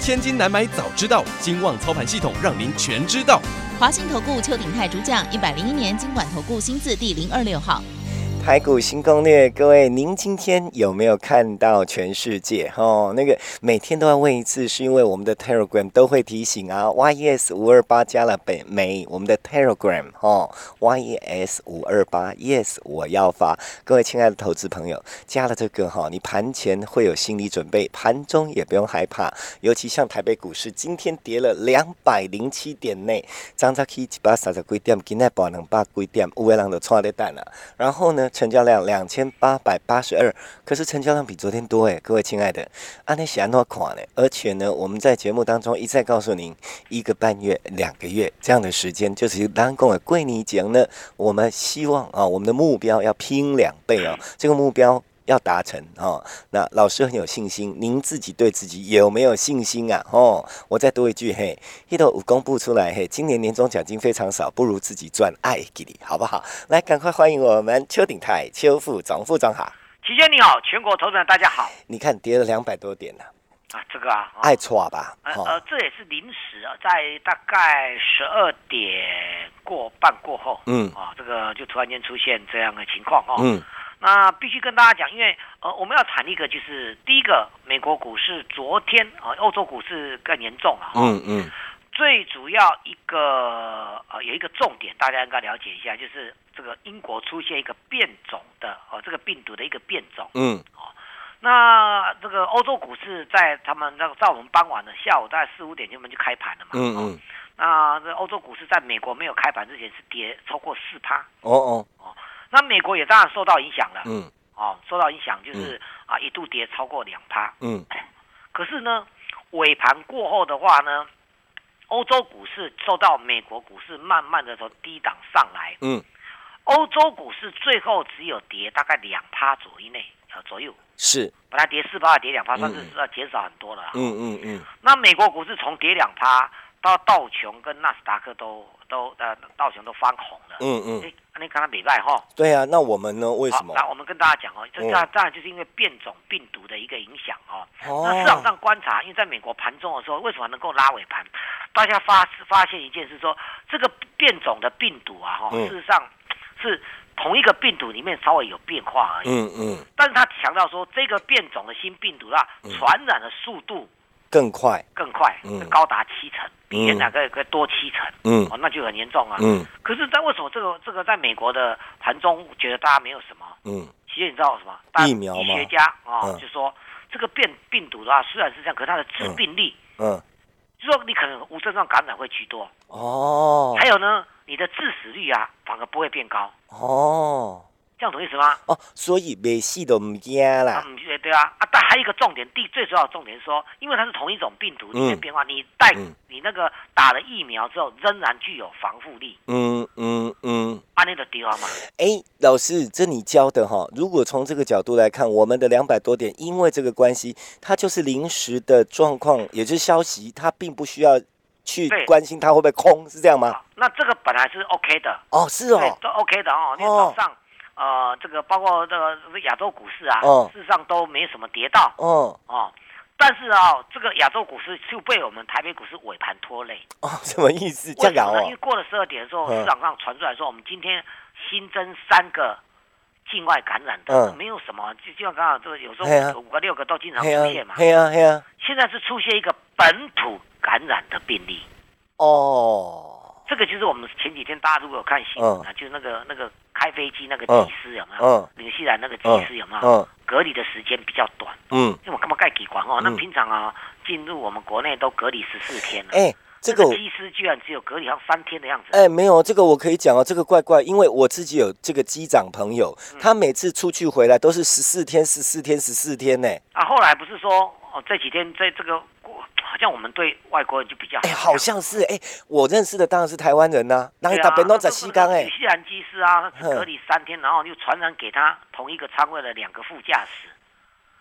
千金难买早知道，金旺操盘系统让您全知道。华信投顾邱鼎泰主讲，一百零一年金管投顾新字第零二六号。台股新攻略，各位，您今天有没有看到全世界？哦，那个每天都要问一次，是因为我们的 Telegram 都会提醒啊。YES 五二八加了北美，我们的 Telegram 哦，YES 五二八，Yes 我要发。各位亲爱的投资朋友，加了这个哈，你盘前会有心理准备，盘中也不用害怕。尤其像台北股市今天跌了两百零七点内，张早起一百三十几点，今天报两百几点，有的人都错在蛋了。然后呢？成交量两千八百八十二，可是成交量比昨天多哎，各位亲爱的，安内喜安诺垮呢？而且呢，我们在节目当中一再告诉您，一个半月、两个月这样的时间，就是当共的贵你讲呢，我们希望啊，我们的目标要拼两倍哦，这个目标。要达成哦，那老师很有信心，您自己对自己有没有信心啊？哦，我再多一句嘿，一头五公布出来嘿，今年年终奖金非常少，不如自己赚，爱给你好不好？来，赶快欢迎我们邱鼎泰邱副总副总好，齐轩你好，全国投资人大家好。你看跌了两百多点呢，啊，这个啊，爱错吧？呃呃，这也是临时啊，在大概十二点过半过后，嗯啊，这个就突然间出现这样的情况哦，嗯。那必须跟大家讲，因为呃，我们要谈一个，就是第一个，美国股市昨天啊，欧洲股市更严重了。嗯嗯。最主要一个呃，有一个重点，大家应该了解一下，就是这个英国出现一个变种的哦，这个病毒的一个变种。嗯。哦，那这个欧洲股市在他们那个在我们傍晚的下午大概四五点他们就开盘了嘛。嗯嗯。那这欧洲股市在美国没有开盘之前是跌超过四趴。哦哦哦。那美国也当然受到影响了，嗯，哦，受到影响就是啊，一度跌超过两趴，嗯，可是呢，尾盘过后的话呢，欧洲股市受到美国股市慢慢的从低档上来，嗯，欧洲股市最后只有跌大概两趴左右内，呃左右，是，本来跌四趴跌两趴，算是要减少很多了，嗯嗯嗯，那美国股市从跌两趴到道琼跟纳斯达克都。都呃，道琼都翻红了。嗯嗯。哎，你刚刚礼拜哈？对啊，那我们呢？为什么？那我们跟大家讲哦，这当当然就是因为变种病毒的一个影响哦。哦。那市场上观察，因为在美国盘中的时候，为什么能够拉尾盘？大家发发现一件事，说这个变种的病毒啊，哈，事实上是同一个病毒里面稍微有变化而已。嗯嗯。但是他强调说，这个变种的新病毒啊，传染的速度。更快，更快，嗯，高达七成，比原来可可多七成，嗯，哦，那就很严重啊，嗯。可是，在为什么这个这个在美国的盘中，觉得大家没有什么，嗯，其实你知道什么？疫苗医学家啊，就说这个变病毒的话，虽然是这样，可它的致病力，嗯，就说你可能无症状感染会居多，哦，还有呢，你的致死率啊，反而不会变高，哦。这样懂意思吗？哦，所以没戏都唔惊啦。嗯，对啊，啊，但还有一个重点，第最主要的重点是说，因为它是同一种病毒里面变化，你带你那个打了疫苗之后，仍然具有防护力。嗯嗯嗯，安那的地方嘛。哎，老师，这你教的哈？如果从这个角度来看，我们的两百多点，因为这个关系，它就是临时的状况，也就是消息，它并不需要去关心它会不会空，是这样吗？那这个本来是 OK 的。哦，是哦，都 OK 的哦，因为早上。呃，这个包括这个亚洲股市啊，事实上都没什么跌到，哦哦，但是啊，这个亚洲股市就被我们台北股市尾盘拖累。哦，什么意思？这样哦，因为过了十二点的时候，市场上传出来说，我们今天新增三个境外感染的，没有什么，就就像刚刚这个有时候五个六个都经常出现嘛。对啊，对啊。现在是出现一个本土感染的病例。哦。这个就是我们前几天大家如果有看新闻啊，就是那个那个开飞机那个技师有没有？嗯，纽西兰那个技师有没有？嗯，隔离的时间比较短。嗯，因为我干嘛盖几管哦？那平常啊，进入我们国内都隔离十四天了。哎，这个技师居然只有隔离上三天的样子。哎，没有这个我可以讲哦，这个怪怪，因为我自己有这个机长朋友，他每次出去回来都是十四天、十四天、十四天呢。啊，后来不是说哦，这几天在这个好像我们对外国人就比较哎，好像是哎，我认识的当然是台湾人呐，那大边都在西港哎，西兰机师啊，隔离三天，然后又传染给他同一个仓位的两个副驾驶。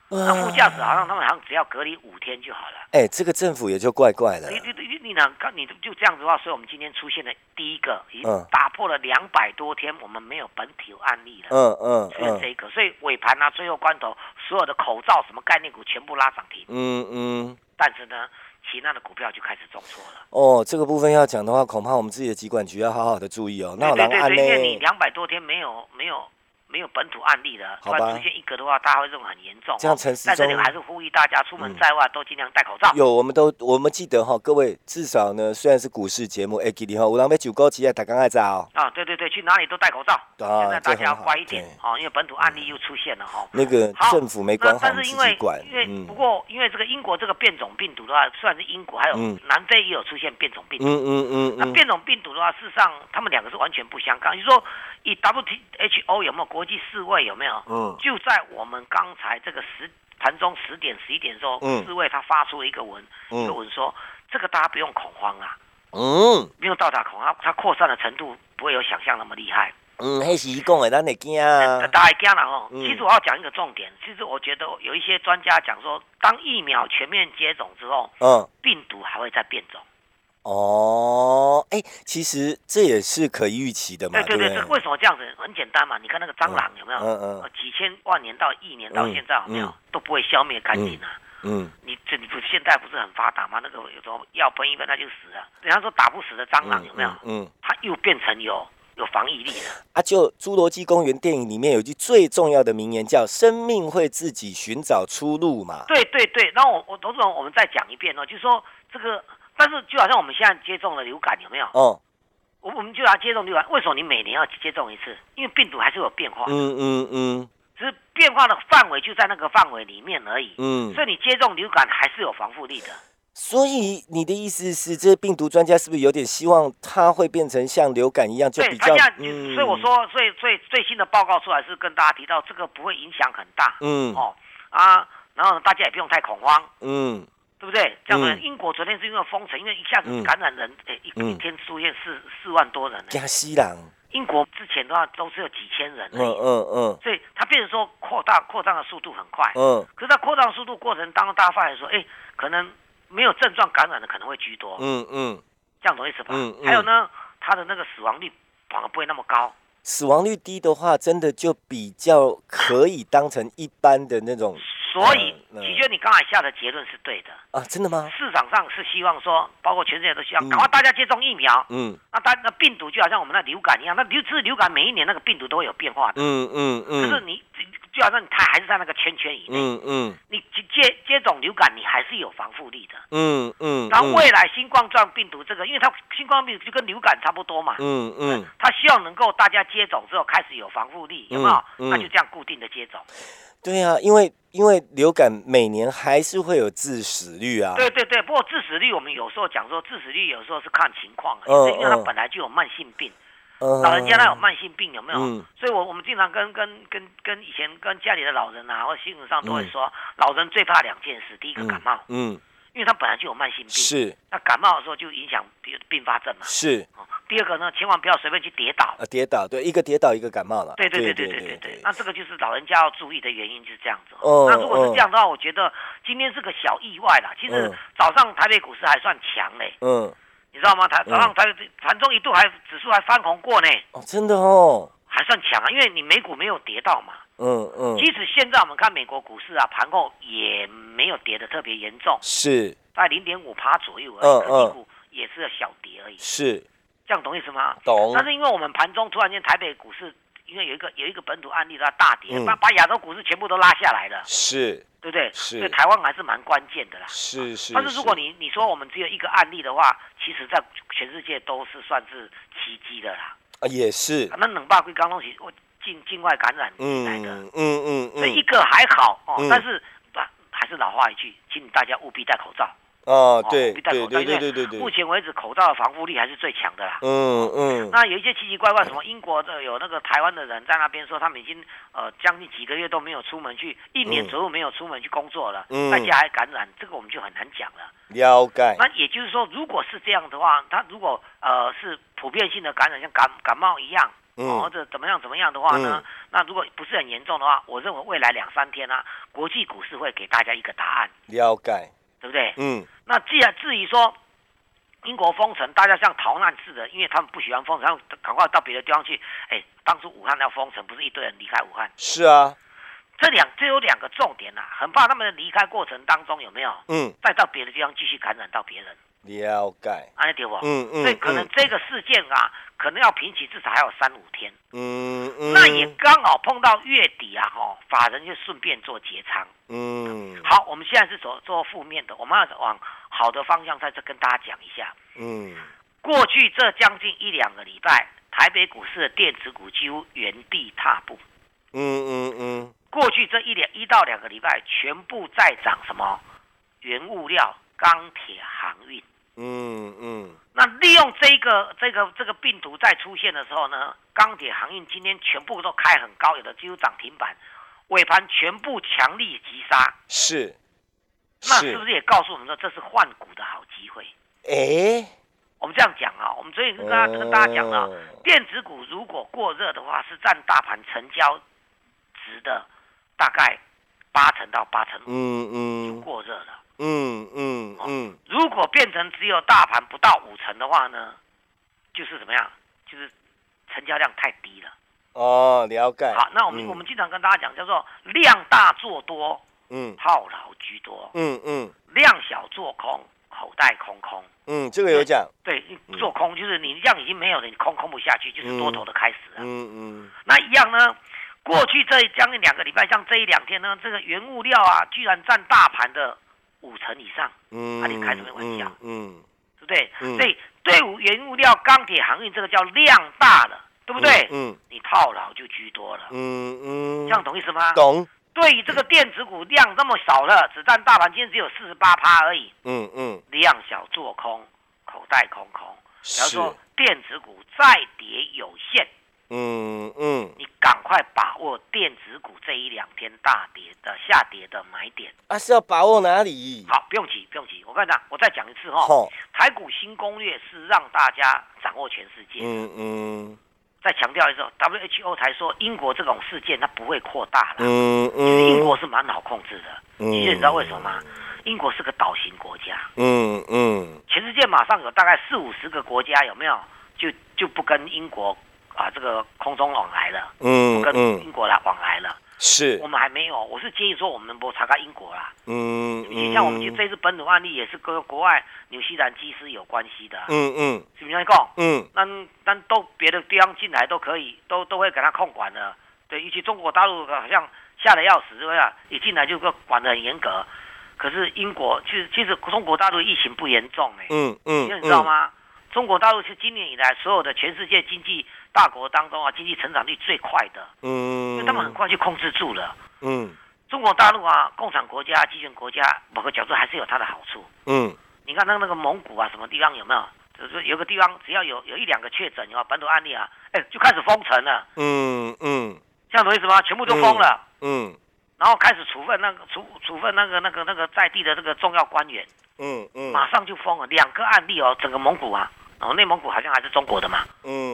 那副驾驶好像他们好像只要隔离五天就好了。哎，这个政府也就怪怪的。你你你你呢？看你就这样子的话，所以我们今天出现的第一个，已经打破了两百多天我们没有本体案例了。嗯嗯嗯。这个，所以尾盘啊，最后关头，所有的口罩什么概念股全部拉涨停。嗯嗯。但是呢，其他的股票就开始重挫了。哦，这个部分要讲的话，恐怕我们自己的机管局要好好的注意哦。那对对对，因为你两百多天没有没有。没有本土案例的，突然出现一个的话，大家会认为很严重。这样陈时中，在这里还是呼吁大家出门在外都尽量戴口罩。有，我们都我们记得哈，各位至少呢，虽然是股市节目，哎，给你哈，五郎杯九高企业打刚爱早。啊，对对对，去哪里都戴口罩。啊，现在大家要乖一点哦，因为本土案例又出现了哈。那个政府没管好，但是因为因为不过因为这个英国这个变种病毒的话，虽然是英国，还有南非也有出现变种病毒。嗯嗯嗯。那变种病毒的话，事实上他们两个是完全不相干。你说以 WHO 有没有国际世卫有？没有，嗯，就在我们刚才这个十盘中十点十一点的时候，嗯，四位他发出了一个文，一个文说，这个大家不用恐慌啊，嗯，不用到达恐慌，它扩散的程度不会有想象那么厉害，嗯，那是讲的，咱会惊啊，大家惊了哦。其实我要讲一个重点，其实我觉得有一些专家讲说，当疫苗全面接种之后，嗯，病毒还会再变种。哦，哎，其实这也是可以预期的嘛。对对对，为什么这样子？很简单嘛，你看那个蟑螂有没有？嗯嗯。几千万年到一年到现在有没有都不会消灭干净啊？嗯。你这你不现在不是很发达吗？那个有时候药喷一喷它就死了。人家说打不死的蟑螂有没有？嗯。它又变成有有防疫力了。啊，就《侏罗纪公园》电影里面有一句最重要的名言叫“生命会自己寻找出路”嘛。对对对，然后我我董事长我们再讲一遍哦，就是说这个。但是就好像我们现在接种了流感，有没有？哦，我我们就要接种流感。为什么你每年要接种一次？因为病毒还是有变化。嗯嗯嗯。只是变化的范围就在那个范围里面而已。嗯。所以你接种流感还是有防护力的。所以你的意思是，这些病毒专家是不是有点希望它会变成像流感一样，就比较？嗯。所以我说，所以最最新的报告出来是跟大家提到，这个不会影响很大。嗯。哦啊，然后大家也不用太恐慌。嗯。对不对？这样子，英国昨天是因为封城，因为一下子感染人，哎，一一天出现四四万多人。加西朗。英国之前的话都是有几千人。嗯嗯嗯。所以它变成说扩大扩张的速度很快。嗯。可是它扩张速度过程当中，大家发现说，哎，可能没有症状感染的可能会居多。嗯嗯。这样懂意思吧？嗯嗯。还有呢，它的那个死亡率反而不会那么高。死亡率低的话，真的就比较可以当成一般的那种。所以，其实你刚才下的结论是对的啊，真的吗？市场上是希望说，包括全世界都希望赶快大家接种疫苗。嗯，那大那病毒就好像我们那流感一样，那流是流感每一年那个病毒都会有变化的。嗯嗯嗯。可是你就好像它还是在那个圈圈以内。嗯嗯。你接接种流感，你还是有防护力的。嗯嗯。然后未来新冠状病毒这个，因为它新冠病毒就跟流感差不多嘛。嗯嗯。它希望能够大家接种之后开始有防护力，有没有？那就这样固定的接种。对啊，因为因为流感每年还是会有致死率啊。对对对，不过致死率我们有时候讲说致死率有时候是看情况，因为它本来就有慢性病，老人家他有慢性病有没有？所以我我们经常跟跟跟跟以前跟家里的老人啊，或新闻上都会说，老人最怕两件事，第一个感冒，嗯，因为他本来就有慢性病，是，那感冒的时候就影响并并发症嘛，是。第二个呢，千万不要随便去跌倒。呃，跌倒，对，一个跌倒，一个感冒了。对对对对对对对。那这个就是老人家要注意的原因，就是这样子。哦。那如果是这样的话，我觉得今天是个小意外啦。其实早上台北股市还算强嘞。嗯。你知道吗？台早上台盘中一度还指数还翻红过呢。哦，真的哦。还算强啊，因为你美股没有跌到嘛。嗯嗯。即使现在我们看美国股市啊，盘后也没有跌的特别严重。是。在零点五趴左右而已，科技股也是个小跌而已。是。这样懂意思吗？懂。但是因为我们盘中突然间台北股市，因为有一个有一个本土案例它大跌，把把亚洲股市全部都拉下来了。是，对不对？是。所以台湾还是蛮关键的啦。是是。但是如果你你说我们只有一个案例的话，其实在全世界都是算是奇迹的啦。啊，也是。那冷霸龟刚东西，我境境外感染来的。嗯嗯嗯。这一个还好哦，但是啊，还是老话一句，请大家务必戴口罩。哦，对对对对对对对。目前为止，口罩的防护力还是最强的啦。嗯嗯。那有一些奇奇怪怪，什么英国的有那个台湾的人在那边说，他们已经呃将近几个月都没有出门去，一年左右没有出门去工作了，嗯在家还感染，这个我们就很难讲了。了解。那也就是说，如果是这样的话，他如果呃是普遍性的感染，像感感冒一样。或者怎么样怎么样的话呢？那如果不是很严重的话，我认为未来两三天呢，国际股市会给大家一个答案。了解，对不对？嗯。那既然至于说英国封城，大家像逃难似的，因为他们不喜欢封城，赶快到别的地方去。哎，当初武汉要封城，不是一堆人离开武汉？是啊。这两这有两个重点呐，很怕他们的离开过程当中有没有？嗯。再到别的地方继续感染到别人。了解。安对不？嗯嗯。所以可能这个事件啊。可能要平起，至少还有三五天。嗯嗯，那也刚好碰到月底啊，哈，法人就顺便做结仓。嗯，好，我们现在是走做负面的，我们要往好的方向在这跟大家讲一下。嗯，过去这将近一两个礼拜，台北股市的电子股几乎原地踏步。嗯嗯嗯，过去这一两一到两个礼拜，全部在涨什么？原物料、钢铁、航运。嗯嗯，那利用这个这个这个病毒再出现的时候呢，钢铁航运今天全部都开很高，有的几乎涨停板，尾盘全部强力急杀。是，那是不是也告诉我们说这是换股的好机会？哎，我们这样讲啊，我们昨天跟大家跟大家讲了，电子股如果过热的话，是占大盘成交值的大概八成到八成五，嗯嗯，就过热了。嗯嗯嗯，如果变成只有大盘不到五成的话呢，就是怎么样？就是成交量太低了。哦，了解。好，那我们我们经常跟大家讲，叫做量大做多，嗯，套牢居多，嗯嗯，量小做空，口袋空空。嗯，这个有讲。对，做空就是你量已经没有了，你空空不下去，就是多头的开始了。嗯嗯。那一样呢？过去这将近两个礼拜，像这一两天呢，这个原物料啊，居然占大盘的。五成以上，嗯，那你开什么玩笑？嗯，对不对？所以对五原物料、钢铁、航运这个叫量大了，对不对？嗯，你套牢就居多了。嗯嗯，这样懂意思吗？懂。对于这个电子股量那么少了，只占大盘今天只有四十八趴而已。嗯嗯，量小做空，口袋空空。假如说电子股再跌有限。嗯嗯，你赶快把握电子股这一两天大跌的下跌的买点啊！是要把握哪里？好，不用急，不用急。我跟你讲，我再讲一次哈。台股新攻略是让大家掌握全世界。嗯嗯。再强调一次，WHO 才说英国这种事件它不会扩大了。嗯嗯。其实英国是蛮好控制的。嗯。其实你知道为什么吗？英国是个岛型国家。嗯嗯。全世界马上有大概四五十个国家有没有？就就不跟英国。啊，这个空中往来了，嗯，跟英国来往来了，是，我们还没有。我是建议说，我们不查看英国啦，嗯，你像我们这次本土案例也是跟国外纽西兰机师有关系的，嗯嗯，是不是讲？嗯，那那都别的地方进来都可以，都都会给他控管的，对，尤其中国大陆好像吓得要死，是不是？一进来就管得很严格，可是英国其实其实中国大陆疫情不严重哎，嗯嗯，你知道吗？中国大陆是今年以来所有的全世界经济。大国当中啊，经济成长率最快的，嗯，因为他们很快就控制住了，嗯，中国大陆啊，共产国家、集权国家，某个角度还是有它的好处，嗯，你看那那个蒙古啊，什么地方有没有？就是有个地方只要有有一两个确诊有本土案例啊，哎，就开始封城了，嗯嗯，这样懂意思吗？全部都封了，嗯，然后开始处分那个处处分那个那个那个在地的这个重要官员，嗯嗯，马上就封了两个案例哦，整个蒙古啊。哦，内蒙古好像还是中国的嘛，嗯？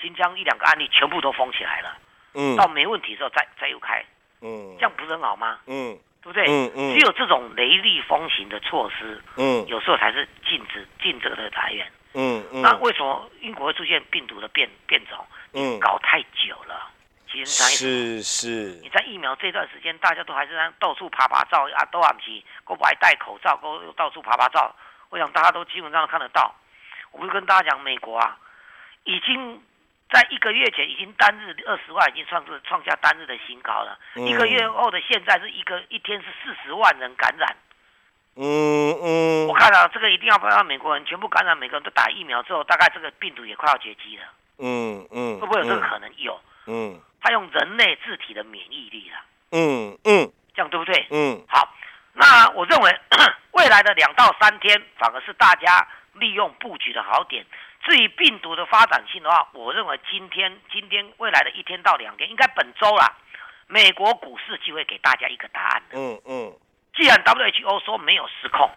新疆一两个案例全部都封起来了，嗯，到没问题的时候再再又开，嗯，这样不是很好吗？嗯，对不对？嗯嗯，只有这种雷厉风行的措施，嗯，有时候才是禁止禁这个的来源，嗯嗯。那为什么英国会出现病毒的变变种？嗯，搞太久了，其实是是。你在疫苗这段时间，大家都还是在到处爬爬照啊，都还不起，都不爱戴口罩，都到处爬爬照。我想大家都基本上看得到。我不是跟大家讲，美国啊，已经在一个月前已经单日二十万，已经创出创下单日的新高了。一个月后的现在是一个一天是四十万人感染。嗯嗯。我看到这个一定要让美国人全部感染，每个人都打疫苗之后，大概这个病毒也快要绝迹了。嗯嗯。会不会有这个可能？有。嗯。他用人类自体的免疫力了。嗯嗯。这样对不对？嗯。好，那我认为 未来的两到三天反而是大家利用布局的好点。至于病毒的发展性的话，我认为今天今天未来的一天到两天，应该本周啦，美国股市就会给大家一个答案的。嗯嗯。既然 WHO 说没有失控，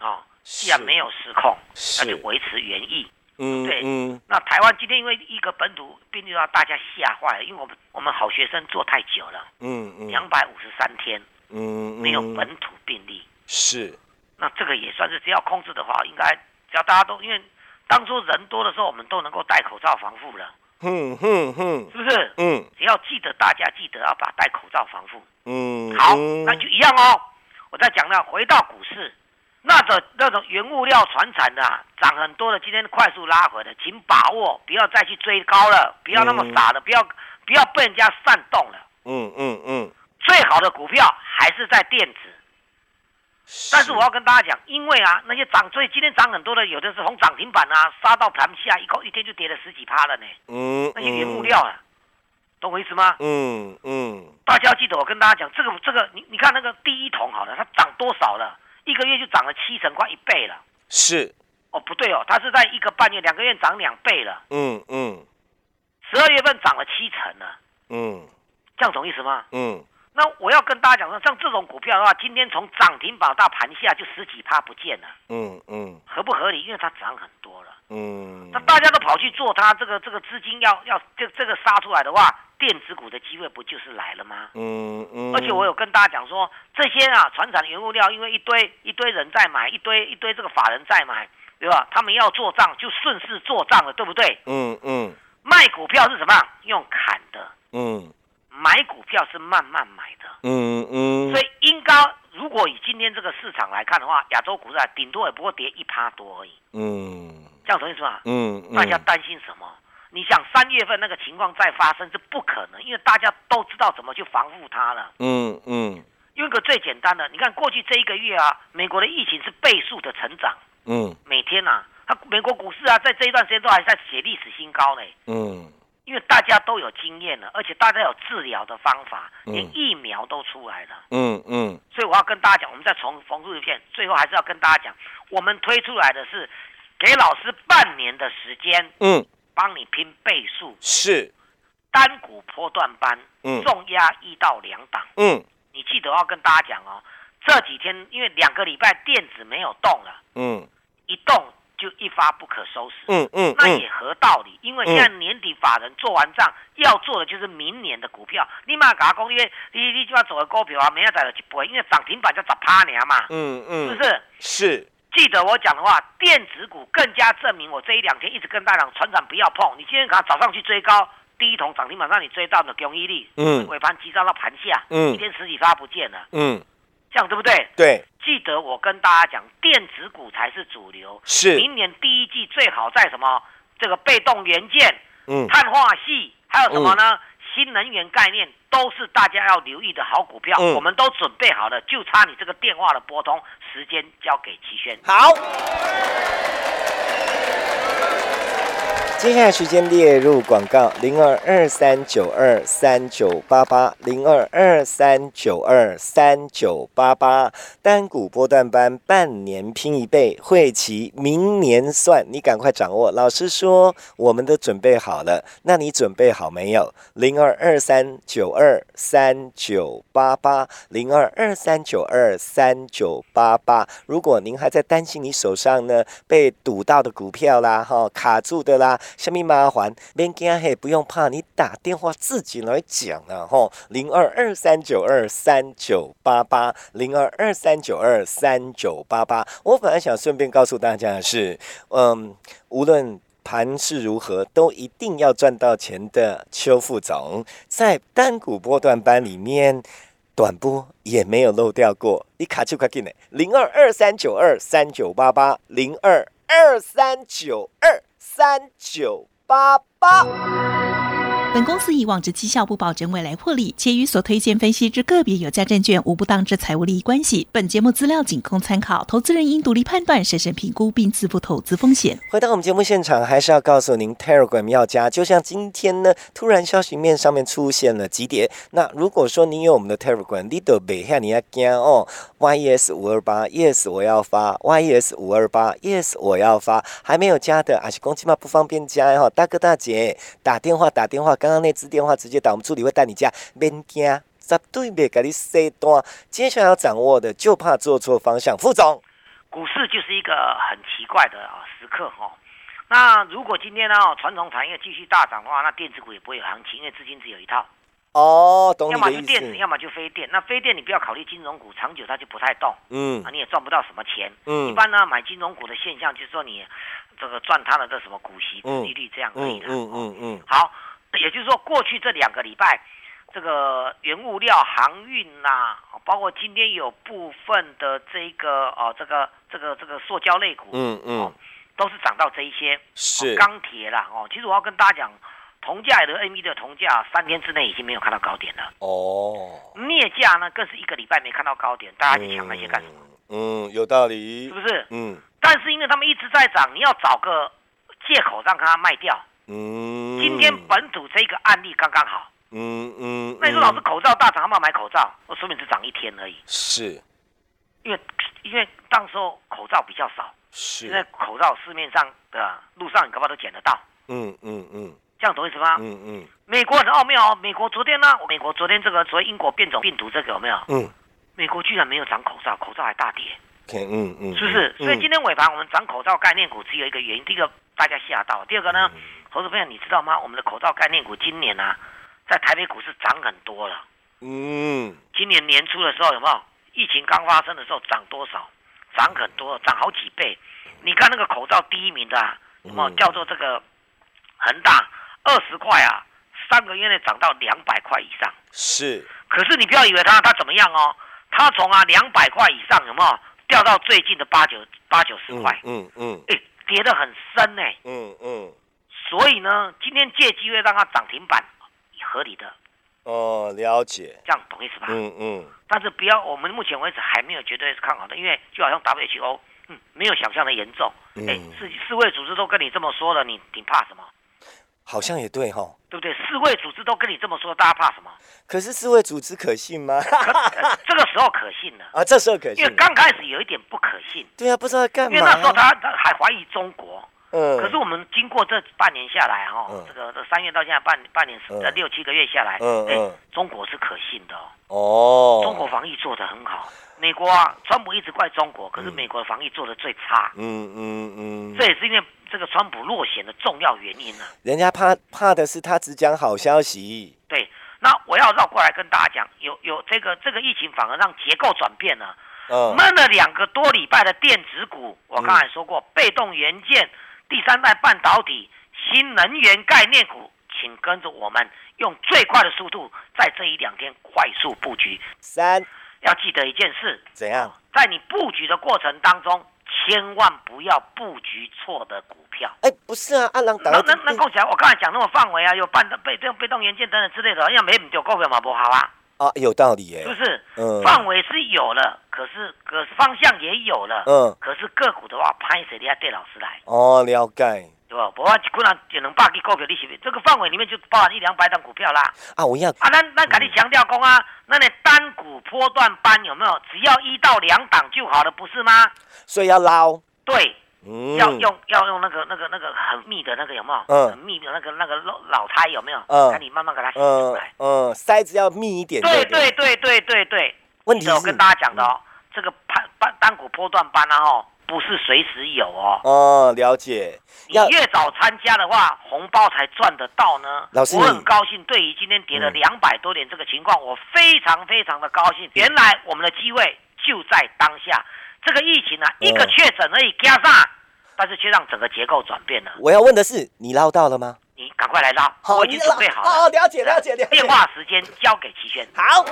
啊，既然没有失控，那就维持原意。嗯，对。嗯。那台湾今天因为一个本土病例让大家吓坏了，因为我们我们好学生做太久了。嗯嗯。两百五十三天。嗯。没有本土病例。是。那这个也算是只要控制的话，应该只要大家都因为。当初人多的时候，我们都能够戴口罩防护了。哼哼哼，是不是？嗯，只要记得大家记得要把戴口罩防护。嗯，好，那就一样哦。我再讲了，回到股市，那种那种原物料传产的涨很多的，今天快速拉回的，请把握，不要再去追高了，不要那么傻了，不要不要被人家煽动了。嗯嗯嗯，最好的股票还是在电子。但是我要跟大家讲，因为啊，那些涨，所以今天涨很多的，有的是从涨停板啊杀到盘下，一口一天就跌了十几趴了呢。嗯，那些原物料啊，懂我意思吗？嗯嗯。大家要记得，我跟大家讲，这个这个，你你看那个第一桶好了，它涨多少了？一个月就涨了七成，快一倍了。是。哦，不对哦，它是在一个半月、两个月涨两倍了。嗯嗯。十二月份涨了七成了。嗯。这样懂意思吗？嗯。那我要跟大家讲说，像这种股票的话，今天从涨停板到盘下就十几趴不见了。嗯嗯，合不合理？因为它涨很多了。嗯，那大家都跑去做它，这个这个资金要要这这个杀出来的话，电子股的机会不就是来了吗？嗯嗯。而且我有跟大家讲说，这些啊，船产原物料，因为一堆一堆人在买，一堆一堆这个法人在买，对吧？他们要做账就顺势做账了，对不对？嗯嗯。卖股票是什么？用砍的。嗯。买股票是慢慢买的，嗯嗯，所以应该如果以今天这个市场来看的话，亚洲股市顶多也不过跌一趴多而已，嗯，这样同意是吧？嗯，大家担心什么？你想三月份那个情况再发生是不可能，因为大家都知道怎么去防护它了，嗯嗯，用个最简单的，你看过去这一个月啊，美国的疫情是倍数的成长，嗯，每天呐，它美国股市啊，在这一段时间都还在写历史新高呢，嗯。因为大家都有经验了，而且大家有治疗的方法，连疫苗都出来了。嗯嗯。所以我要跟大家讲，我们再重重复一遍，最后还是要跟大家讲，我们推出来的是给老师半年的时间，嗯，帮你拼倍数，是单股波段班，嗯，重压一到两档，嗯，你记得要跟大家讲哦，这几天因为两个礼拜电子没有动了，嗯，一动。就一发不可收拾，嗯嗯，那也合道理，因为现在年底法人做完账，要做的就是明年的股票。你马搞工业，你你就要走个股票啊，明仔载就不会，因为涨停板就砸趴年嘛，嗯嗯，是不是？是。记得我讲的话，电子股更加证明我这一两天一直跟大家讲，船长不要碰。你今天看早上去追高，第一桶涨停板让你追到的公益力，嗯，尾盘急涨到盘下，嗯，一天十几发不见了，嗯。这样对不对？对，记得我跟大家讲，电子股才是主流。是，明年第一季最好在什么？这个被动元件、嗯，碳化系，还有什么呢？新能源概念都是大家要留意的好股票。我们都准备好了，就差你这个电话的拨通时间，交给齐轩。好。接下来时间列入广告：零二二三九二三九八八，零二二三九二三九八八。单股波段班半年拼一倍，会期明年算，你赶快掌握。老师说我们都准备好了，那你准备好没有？零二二三九二三九八八，零二二三九二三九八八。如果您还在担心你手上呢被堵到的股票啦，哈卡住的啦。什么麻烦，免惊嘿，不用怕，你打电话自己来讲啊，吼，零二二三九二三九八八，零二二三九二三九八八。我本来想顺便告诉大家的是，嗯，无论盘是如何，都一定要赚到钱的。邱副总在单股波段班里面，短波也没有漏掉过。你卡就卡进来，零二二三九二三九八八，零二二三九二。三九八八。本公司以往之绩效不保证未来获利，且与所推荐分析之个别有价证券无不当之财务利益关系。本节目资料仅供参考，投资人应独立判断、审慎评估并自负投资风险。回到我们节目现场，还是要告诉您，Telegram 要加。就像今天呢，突然消息面上面出现了几点。那如果说你有我们的 Telegram，你都别吓你要惊哦。Yes 五二八，Yes 我要发，Yes 五二八，Yes 我要发。还没有加的，还是公鸡嘛不方便加哈，大哥大姐打电话打电话。刚刚那支电话直接打，我们助理会带你加，免惊，绝对别给你塞单。接下来要掌握的，就怕做错方向。副总，股市就是一个很奇怪的啊时刻哈。那如果今天呢，传统产业继续大涨的话，那电子股也不会有行情，因为资金只有一套。哦，懂要么就电子，要么就非电。那非电你不要考虑金融股，长久它就不太动。嗯，啊，你也赚不到什么钱。嗯，一般呢，买金融股的现象就是说你这个赚它的这什么股息、利率这样可以的。嗯嗯嗯。好。也就是说，过去这两个礼拜，这个原物料、航运呐，包括今天有部分的这个哦，这个这个这个塑胶类股，嗯嗯，都是涨到这一些。是钢铁啦，哦，其实我要跟大家讲，铜价的 B 的铜价三天之内已经没有看到高点了。哦。镍价呢，更是一个礼拜没看到高点，大家去抢那些干什么？嗯，有道理，是不是？嗯。但是因为他们一直在涨，你要找个借口让它卖掉。嗯，今天本土这个案例刚刚好。嗯嗯，那你说老师口罩大涨，他们买口罩，我说明只涨一天而已。是，因为因为当时候口罩比较少，是，现在口罩市面上的路上你恐怕都捡得到。嗯嗯嗯，这样懂意思吗？嗯嗯。美国很奥妙哦，美国昨天呢，美国昨天这个所谓英国变种病毒这个有没有？嗯，美国居然没有涨口罩，口罩还大跌。嗯嗯，是不是？所以今天尾盘我们涨口罩概念股只有一个原因，第一个大家吓到，第二个呢？投资朋友，你知道吗？我们的口罩概念股今年啊，在台北股市涨很多了。嗯，今年年初的时候有没有？疫情刚发生的时候涨多少？涨很多，涨好几倍。你看那个口罩第一名的，什么叫做这个恒大，二十块啊，三个月内涨到两百块以上。是。可是你不要以为它它怎么样哦，它从啊两百块以上有没有掉到最近的八九八九十块？嗯嗯。哎，跌得很深呢。嗯嗯。所以呢，今天借机会让它涨停板，合理的。哦，了解。这样懂意思吧？嗯嗯。但是不要，我们目前为止还没有绝对是看好的，因为就好像 WHO，嗯，没有想象的严重。哎，世世卫组织都跟你这么说了，你你怕什么？好像也对哈。对不对？世卫组织都跟你这么说，大家怕什么？可是世卫组织可信吗？这个时候可信了。啊，这时候可信。因为刚开始有一点不可信。对啊，不知道干嘛。因为那时候他他还怀疑中国。可是我们经过这半年下来哈，这个这三月到现在半半年呃六七个月下来，哎，中国是可信的哦。哦中国防疫做得很好，美国啊，川普一直怪中国，可是美国的防疫做的最差。嗯嗯嗯，这也是因为这个川普落选的重要原因呢。人家怕怕的是他只讲好消息。对，那我要绕过来跟大家讲，有有这个这个疫情反而让结构转变了。嗯，闷了两个多礼拜的电子股，我刚才说过，被动元件。第三代半导体、新能源概念股，请跟着我们，用最快的速度，在这一两天快速布局。三，要记得一件事，怎样？在你布局的过程当中，千万不要布局错的股票。哎，不是啊，按那那那够讲，我刚才讲那么范围啊，有半的被动被动元件等等之类的，要没唔掉股票嘛不好啊。啊，有道理耶，是不是？嗯，范围是有了，可是可是方向也有了，嗯，可是个股的话，拍谁的要对老师来？哦，了解，对吧？不然可能就能百几股票，你是不？这个范围里面就包含一两百档股票啦。啊，我要啊，那那赶紧强调讲啊，那你单股波段班有没有？只要一到两档就好了，不是吗？所以要捞。对。要用要用那个那个那个很密的那个有没有？嗯，很密的那个那个老老胎有没有？嗯，那你慢慢给它洗出来。嗯，塞子要密一点。对对对对对对。问题是，我跟大家讲的哦，这个盘单单股波段班啊，哦，不是随时有哦。哦，了解。你越早参加的话，红包才赚得到呢。老师，我很高兴，对于今天跌了两百多点这个情况，我非常非常的高兴。原来我们的机会就在当下。这个疫情啊，一个确诊而已，加上。但是却让整个结构转变了。我要问的是，你捞到了吗？你赶快来捞，我已经准备好了。好，了解了解了解。电话时间交给齐轩。好。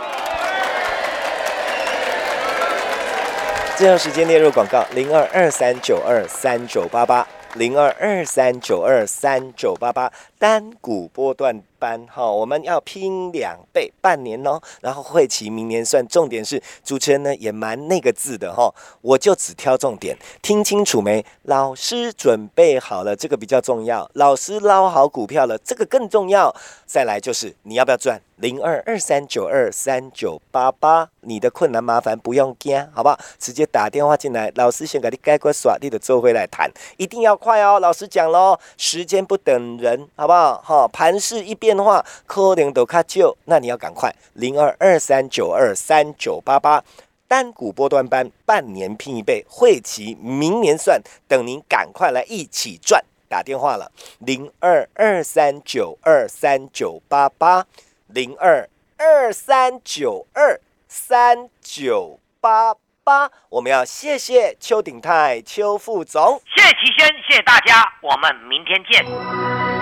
这段时间列入广告：零二二三九二三九八八，零二二三九二三九八八，单股波段。班哈，我们要拼两倍，半年哦，然后会期明年算。重点是主持人呢也蛮那个字的哈，我就只挑重点，听清楚没？老师准备好了，这个比较重要。老师捞好股票了，这个更重要。再来就是你要不要赚？零二二三九二三九八八，你的困难麻烦不用惊，好不好？直接打电话进来，老师先给你盖过耍地的周回来谈，一定要快哦。老师讲喽，时间不等人，好不？哈，盘势一变的话，可能都卡旧，那你要赶快。零二二三九二三九八八，单股波段班，半年拼一倍，会期明年算，等您赶快来一起赚。打电话了，零二二三九二三九八八。零二二三九二三九八八，我们要谢谢邱鼎泰邱副总，谢谢齐轩，谢谢大家，我们明天见。